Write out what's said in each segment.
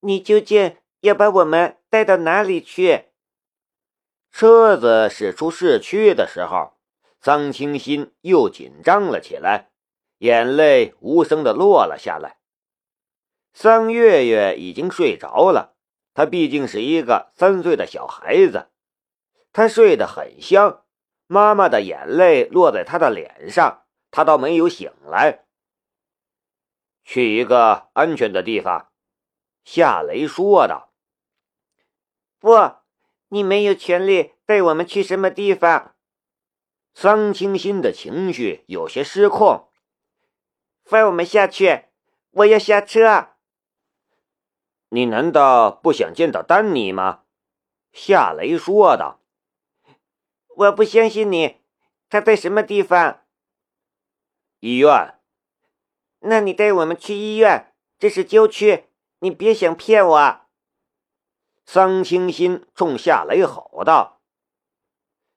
你究竟要把我们带到哪里去？车子驶出市区的时候，桑清心又紧张了起来，眼泪无声的落了下来。桑月月已经睡着了，她毕竟是一个三岁的小孩子，她睡得很香。妈妈的眼泪落在她的脸上，她倒没有醒来。去一个安全的地方，夏雷说道。不，你没有权利带我们去什么地方。桑清心的情绪有些失控。放我们下去，我要下车。你难道不想见到丹尼吗？夏雷说道。我不相信你，他在什么地方？医院。那你带我们去医院，这是郊区，你别想骗我。桑清心冲夏雷吼道。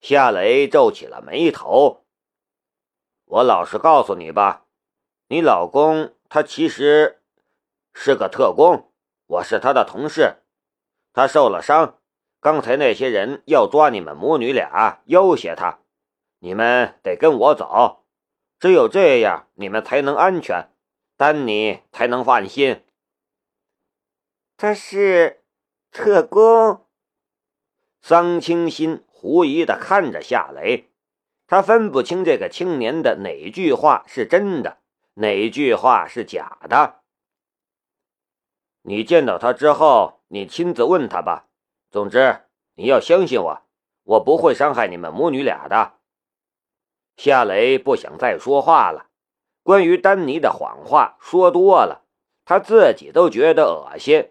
夏雷皱起了眉头。我老实告诉你吧，你老公他其实是个特工，我是他的同事，他受了伤，刚才那些人要抓你们母女俩，要挟他，你们得跟我走。只有这样，你们才能安全，丹尼才能放心。他是特工。桑清心狐疑的看着夏雷，他分不清这个青年的哪句话是真的，哪句话是假的。你见到他之后，你亲自问他吧。总之，你要相信我，我不会伤害你们母女俩的。夏雷不想再说话了。关于丹尼的谎话说多了，他自己都觉得恶心。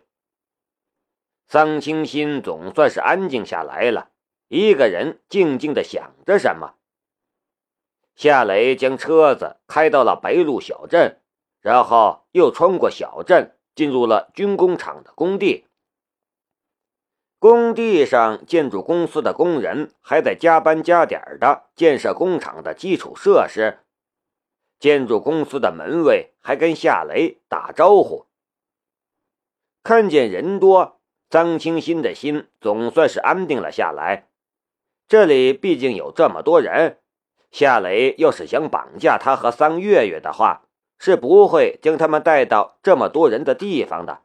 桑清心总算是安静下来了，一个人静静的想着什么。夏雷将车子开到了白鹿小镇，然后又穿过小镇，进入了军工厂的工地。工地上，建筑公司的工人还在加班加点的建设工厂的基础设施。建筑公司的门卫还跟夏雷打招呼。看见人多，张清新的心总算是安定了下来。这里毕竟有这么多人，夏雷要是想绑架他和桑月月的话，是不会将他们带到这么多人的地方的。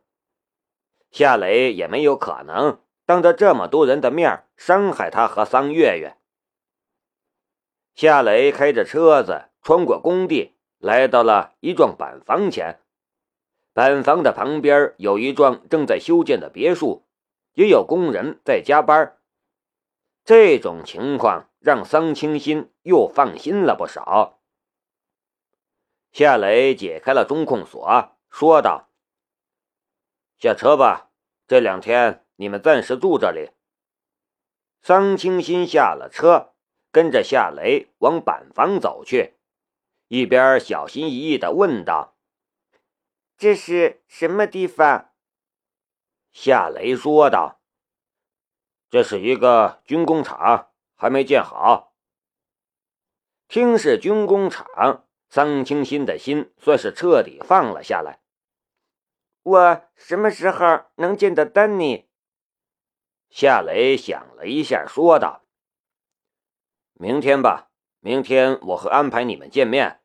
夏雷也没有可能。当着这么多人的面伤害他和桑月月，夏雷开着车子穿过工地，来到了一幢板房前。板房的旁边有一幢正在修建的别墅，也有工人在加班。这种情况让桑清新又放心了不少。夏雷解开了中控锁，说道：“下车吧，这两天。”你们暂时住这里。桑清新下了车，跟着夏雷往板房走去，一边小心翼翼的问道：“这是什么地方？”夏雷说道：“这是一个军工厂，还没建好。”听是军工厂，桑清新的心算是彻底放了下来。我什么时候能见到丹尼？夏雷想了一下，说道：“明天吧，明天我会安排你们见面。”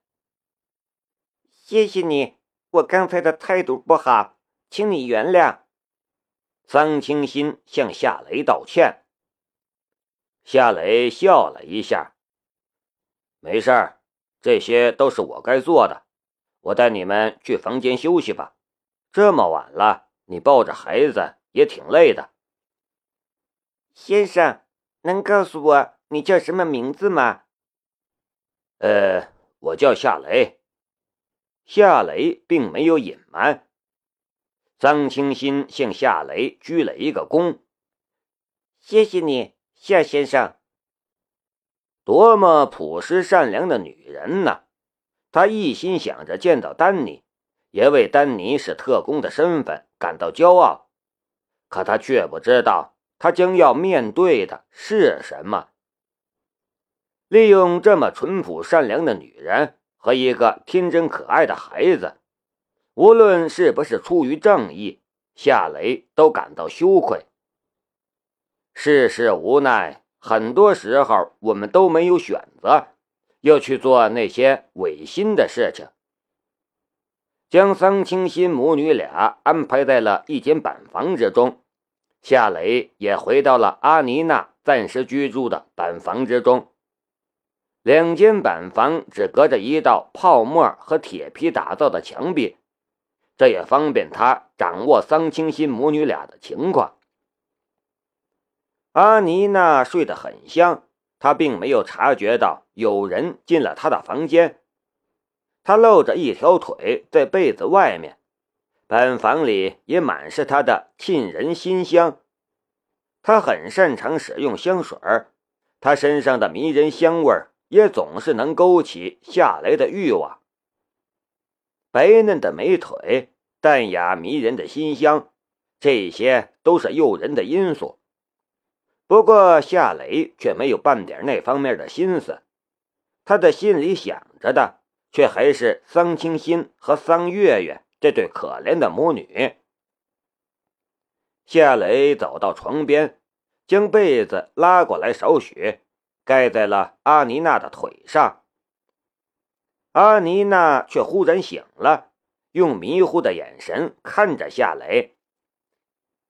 谢谢你，我刚才的态度不好，请你原谅。桑清新向夏雷道歉。夏雷笑了一下：“没事儿，这些都是我该做的。我带你们去房间休息吧。这么晚了，你抱着孩子也挺累的。”先生，能告诉我你叫什么名字吗？呃，我叫夏雷。夏雷并没有隐瞒。张清新向夏雷鞠了一个躬，谢谢你，夏先生。多么朴实善良的女人呐！她一心想着见到丹尼，也为丹尼是特工的身份感到骄傲，可她却不知道。他将要面对的是什么？利用这么淳朴善良的女人和一个天真可爱的孩子，无论是不是出于正义，夏雷都感到羞愧。世事无奈，很多时候我们都没有选择，要去做那些违心的事情。将桑清心母女俩安排在了一间板房之中，夏雷也回到了阿妮娜暂时居住的板房之中。两间板房只隔着一道泡沫和铁皮打造的墙壁，这也方便他掌握桑清心母女俩的情况。阿妮娜睡得很香，她并没有察觉到有人进了她的房间。她露着一条腿在被子外面，板房里也满是她的沁人心香。她很擅长使用香水儿，她身上的迷人香味。也总是能勾起夏雷的欲望。白嫩的美腿，淡雅迷人的馨香，这些都是诱人的因素。不过夏雷却没有半点那方面的心思，他的心里想着的却还是桑清心和桑月月这对可怜的母女。夏雷走到床边，将被子拉过来少许。盖在了阿妮娜的腿上，阿妮娜却忽然醒了，用迷糊的眼神看着夏雷：“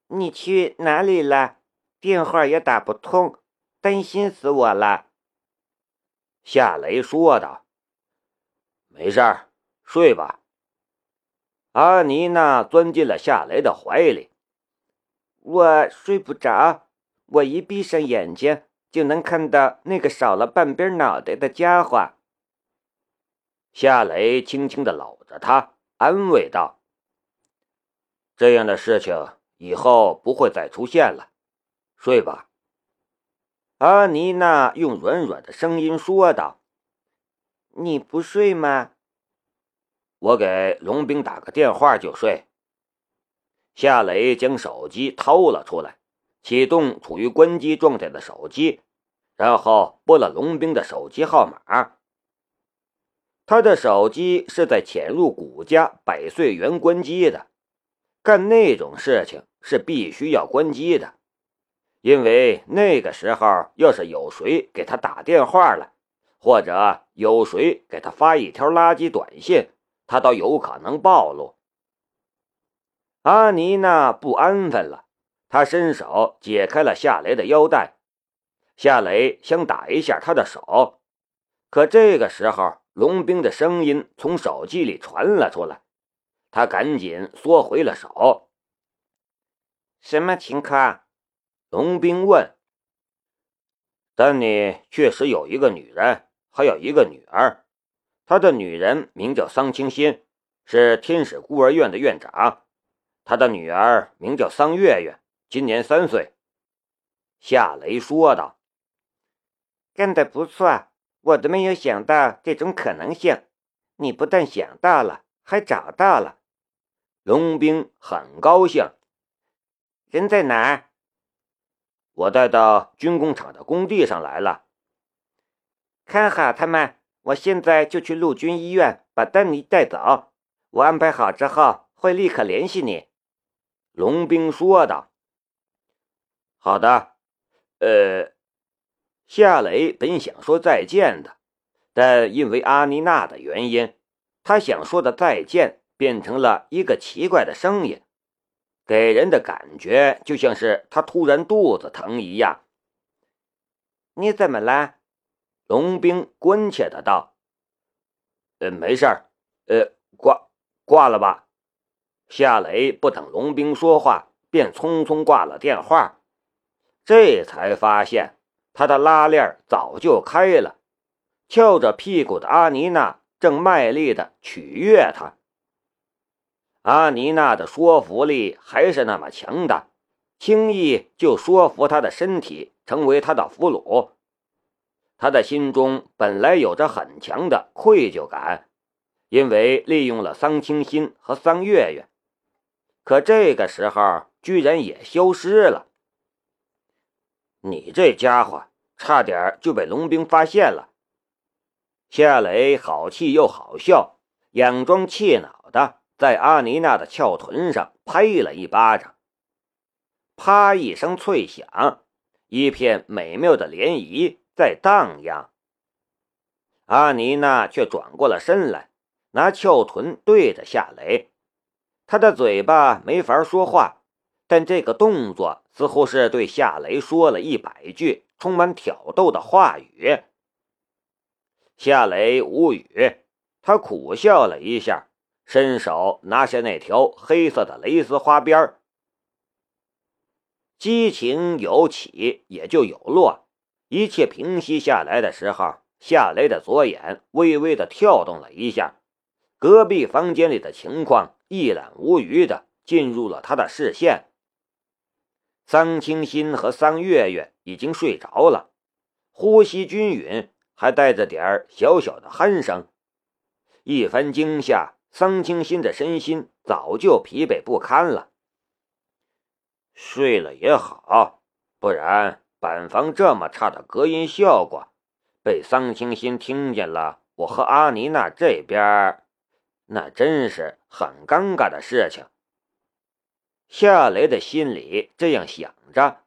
你去哪里了？电话也打不通，担心死我了。”夏雷说道：“没事儿，睡吧。”阿妮娜钻进了夏雷的怀里：“我睡不着，我一闭上眼睛。”就能看到那个少了半边脑袋的家伙。夏雷轻轻的搂着他，安慰道：“这样的事情以后不会再出现了，睡吧。”阿妮娜用软软的声音说道：“你不睡吗？”我给龙兵打个电话就睡。夏雷将手机掏了出来，启动处于关机状态的手机。然后拨了龙兵的手机号码。他的手机是在潜入谷家百岁园关机的，干那种事情是必须要关机的，因为那个时候要是有谁给他打电话了，或者有谁给他发一条垃圾短信，他都有可能暴露。阿妮娜不安分了，他伸手解开了夏雷的腰带。夏雷想打一下他的手，可这个时候，龙兵的声音从手机里传了出来，他赶紧缩回了手。什么情况？龙兵问。丹尼确实有一个女人，还有一个女儿。他的女人名叫桑清心，是天使孤儿院的院长。他的女儿名叫桑月月，今年三岁。夏雷说道。干得不错，我都没有想到这种可能性。你不但想到了，还找到了。龙兵很高兴。人在哪儿？我带到军工厂的工地上来了。看好他们，我现在就去陆军医院把丹尼带走。我安排好之后会立刻联系你。龙兵说道。好的，呃。夏雷本想说再见的，但因为阿妮娜的原因，他想说的再见变成了一个奇怪的声音，给人的感觉就像是他突然肚子疼一样。你怎么了？龙兵关切的道。呃，没事儿，呃，挂挂了吧。夏雷不等龙兵说话，便匆匆挂了电话，这才发现。他的拉链早就开了，翘着屁股的阿妮娜正卖力的取悦他。阿妮娜的说服力还是那么强大，轻易就说服他的身体成为他的俘虏。他的心中本来有着很强的愧疚感，因为利用了桑清心和桑月月，可这个时候居然也消失了。你这家伙差点就被龙兵发现了。夏雷好气又好笑，佯装气恼的在阿妮娜的翘臀上拍了一巴掌，啪一声脆响，一片美妙的涟漪在荡漾。阿妮娜却转过了身来，拿翘臀对着夏雷，她的嘴巴没法说话，但这个动作似乎是对夏雷说了一百句充满挑逗的话语。夏雷无语，他苦笑了一下，伸手拿下那条黑色的蕾丝花边激情有起，也就有落。一切平息下来的时候，夏雷的左眼微微的跳动了一下，隔壁房间里的情况一览无余的进入了他的视线。桑清新和桑月月已经睡着了，呼吸均匀。还带着点儿小小的鼾声。一番惊吓，桑清新的身心早就疲惫不堪了。睡了也好，不然板房这么差的隔音效果，被桑清新听见了，我和阿妮娜这边，那真是很尴尬的事情。夏雷的心里这样想着。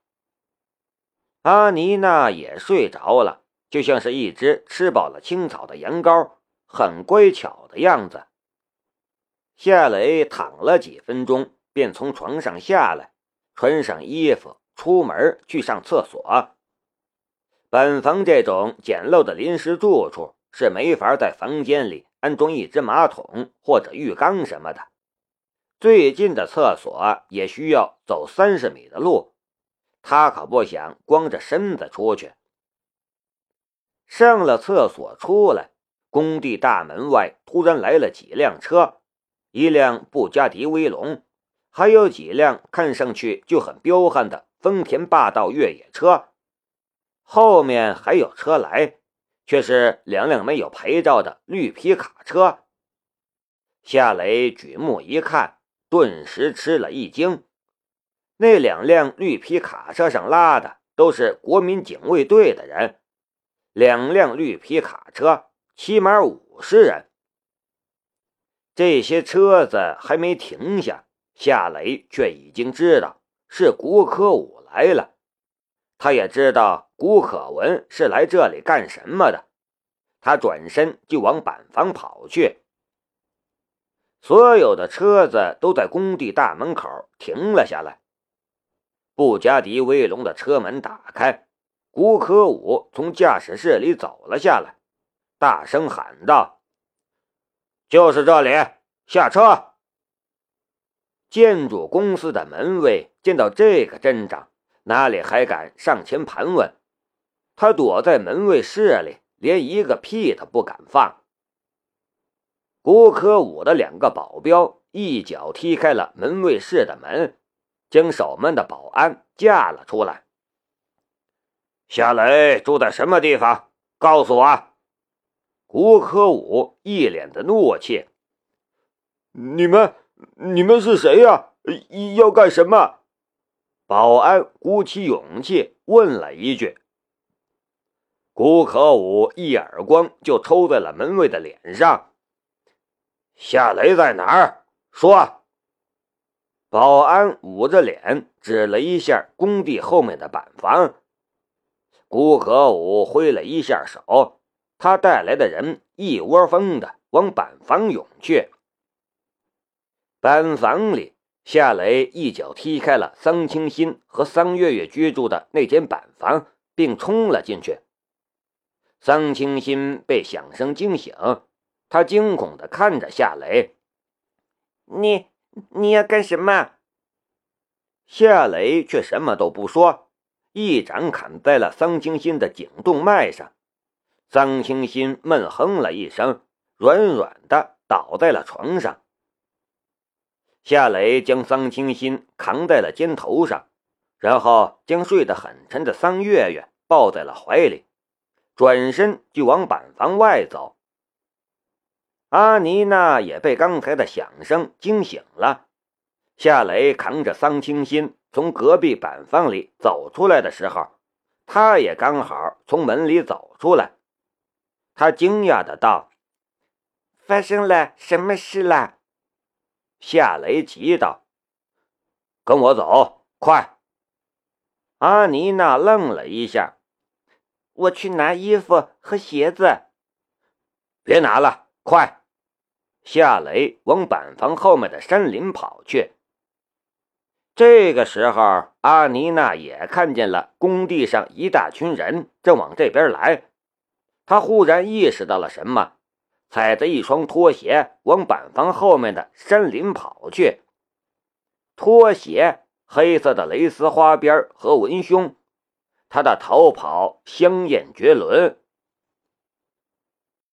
阿妮娜也睡着了。就像是一只吃饱了青草的羊羔，很乖巧的样子。夏雷躺了几分钟，便从床上下来，穿上衣服，出门去上厕所。本房这种简陋的临时住处是没法在房间里安装一只马桶或者浴缸什么的，最近的厕所也需要走三十米的路，他可不想光着身子出去。上了厕所出来，工地大门外突然来了几辆车，一辆布加迪威龙，还有几辆看上去就很彪悍的丰田霸道越野车。后面还有车来，却是两辆没有牌照的绿皮卡车。夏雷举目一看，顿时吃了一惊，那两辆绿皮卡车上拉的都是国民警卫队的人。两辆绿皮卡车，起码五十人。这些车子还没停下，夏雷却已经知道是古可武来了。他也知道古可文是来这里干什么的。他转身就往板房跑去。所有的车子都在工地大门口停了下来。布加迪威龙的车门打开。古可武从驾驶室里走了下来，大声喊道：“就是这里，下车！”建筑公司的门卫见到这个阵仗，哪里还敢上前盘问？他躲在门卫室里，连一个屁都不敢放。吴可武的两个保镖一脚踢开了门卫室的门，将守门的保安架了出来。夏雷住在什么地方？告诉我。古可武一脸的怒气。你们，你们是谁呀？要干什么？保安鼓起勇气问了一句。古可武一耳光就抽在了门卫的脸上。夏雷在哪儿？说。保安捂着脸指了一下工地后面的板房。古可武挥了一下手，他带来的人一窝蜂的往板房涌去。板房里，夏雷一脚踢开了桑清新和桑月月居住的那间板房，并冲了进去。桑清新被响声惊醒，他惊恐的看着夏雷：“你你要干什么？”夏雷却什么都不说。一掌砍在了桑清心的颈动脉上，桑清心闷哼了一声，软软的倒在了床上。夏雷将桑清心扛在了肩头上，然后将睡得很沉的桑月月抱在了怀里，转身就往板房外走。阿妮娜也被刚才的响声惊醒了，夏雷扛着桑清新。从隔壁板房里走出来的时候，他也刚好从门里走出来。他惊讶的道：“发生了什么事了？”夏雷急道：“跟我走，快！”阿妮娜愣了一下：“我去拿衣服和鞋子。”别拿了，快！夏雷往板房后面的山林跑去。这个时候，阿妮娜也看见了工地上一大群人正往这边来。她忽然意识到了什么，踩着一双拖鞋往板房后面的山林跑去。拖鞋黑色的蕾丝花边和文胸，她的逃跑香艳绝伦。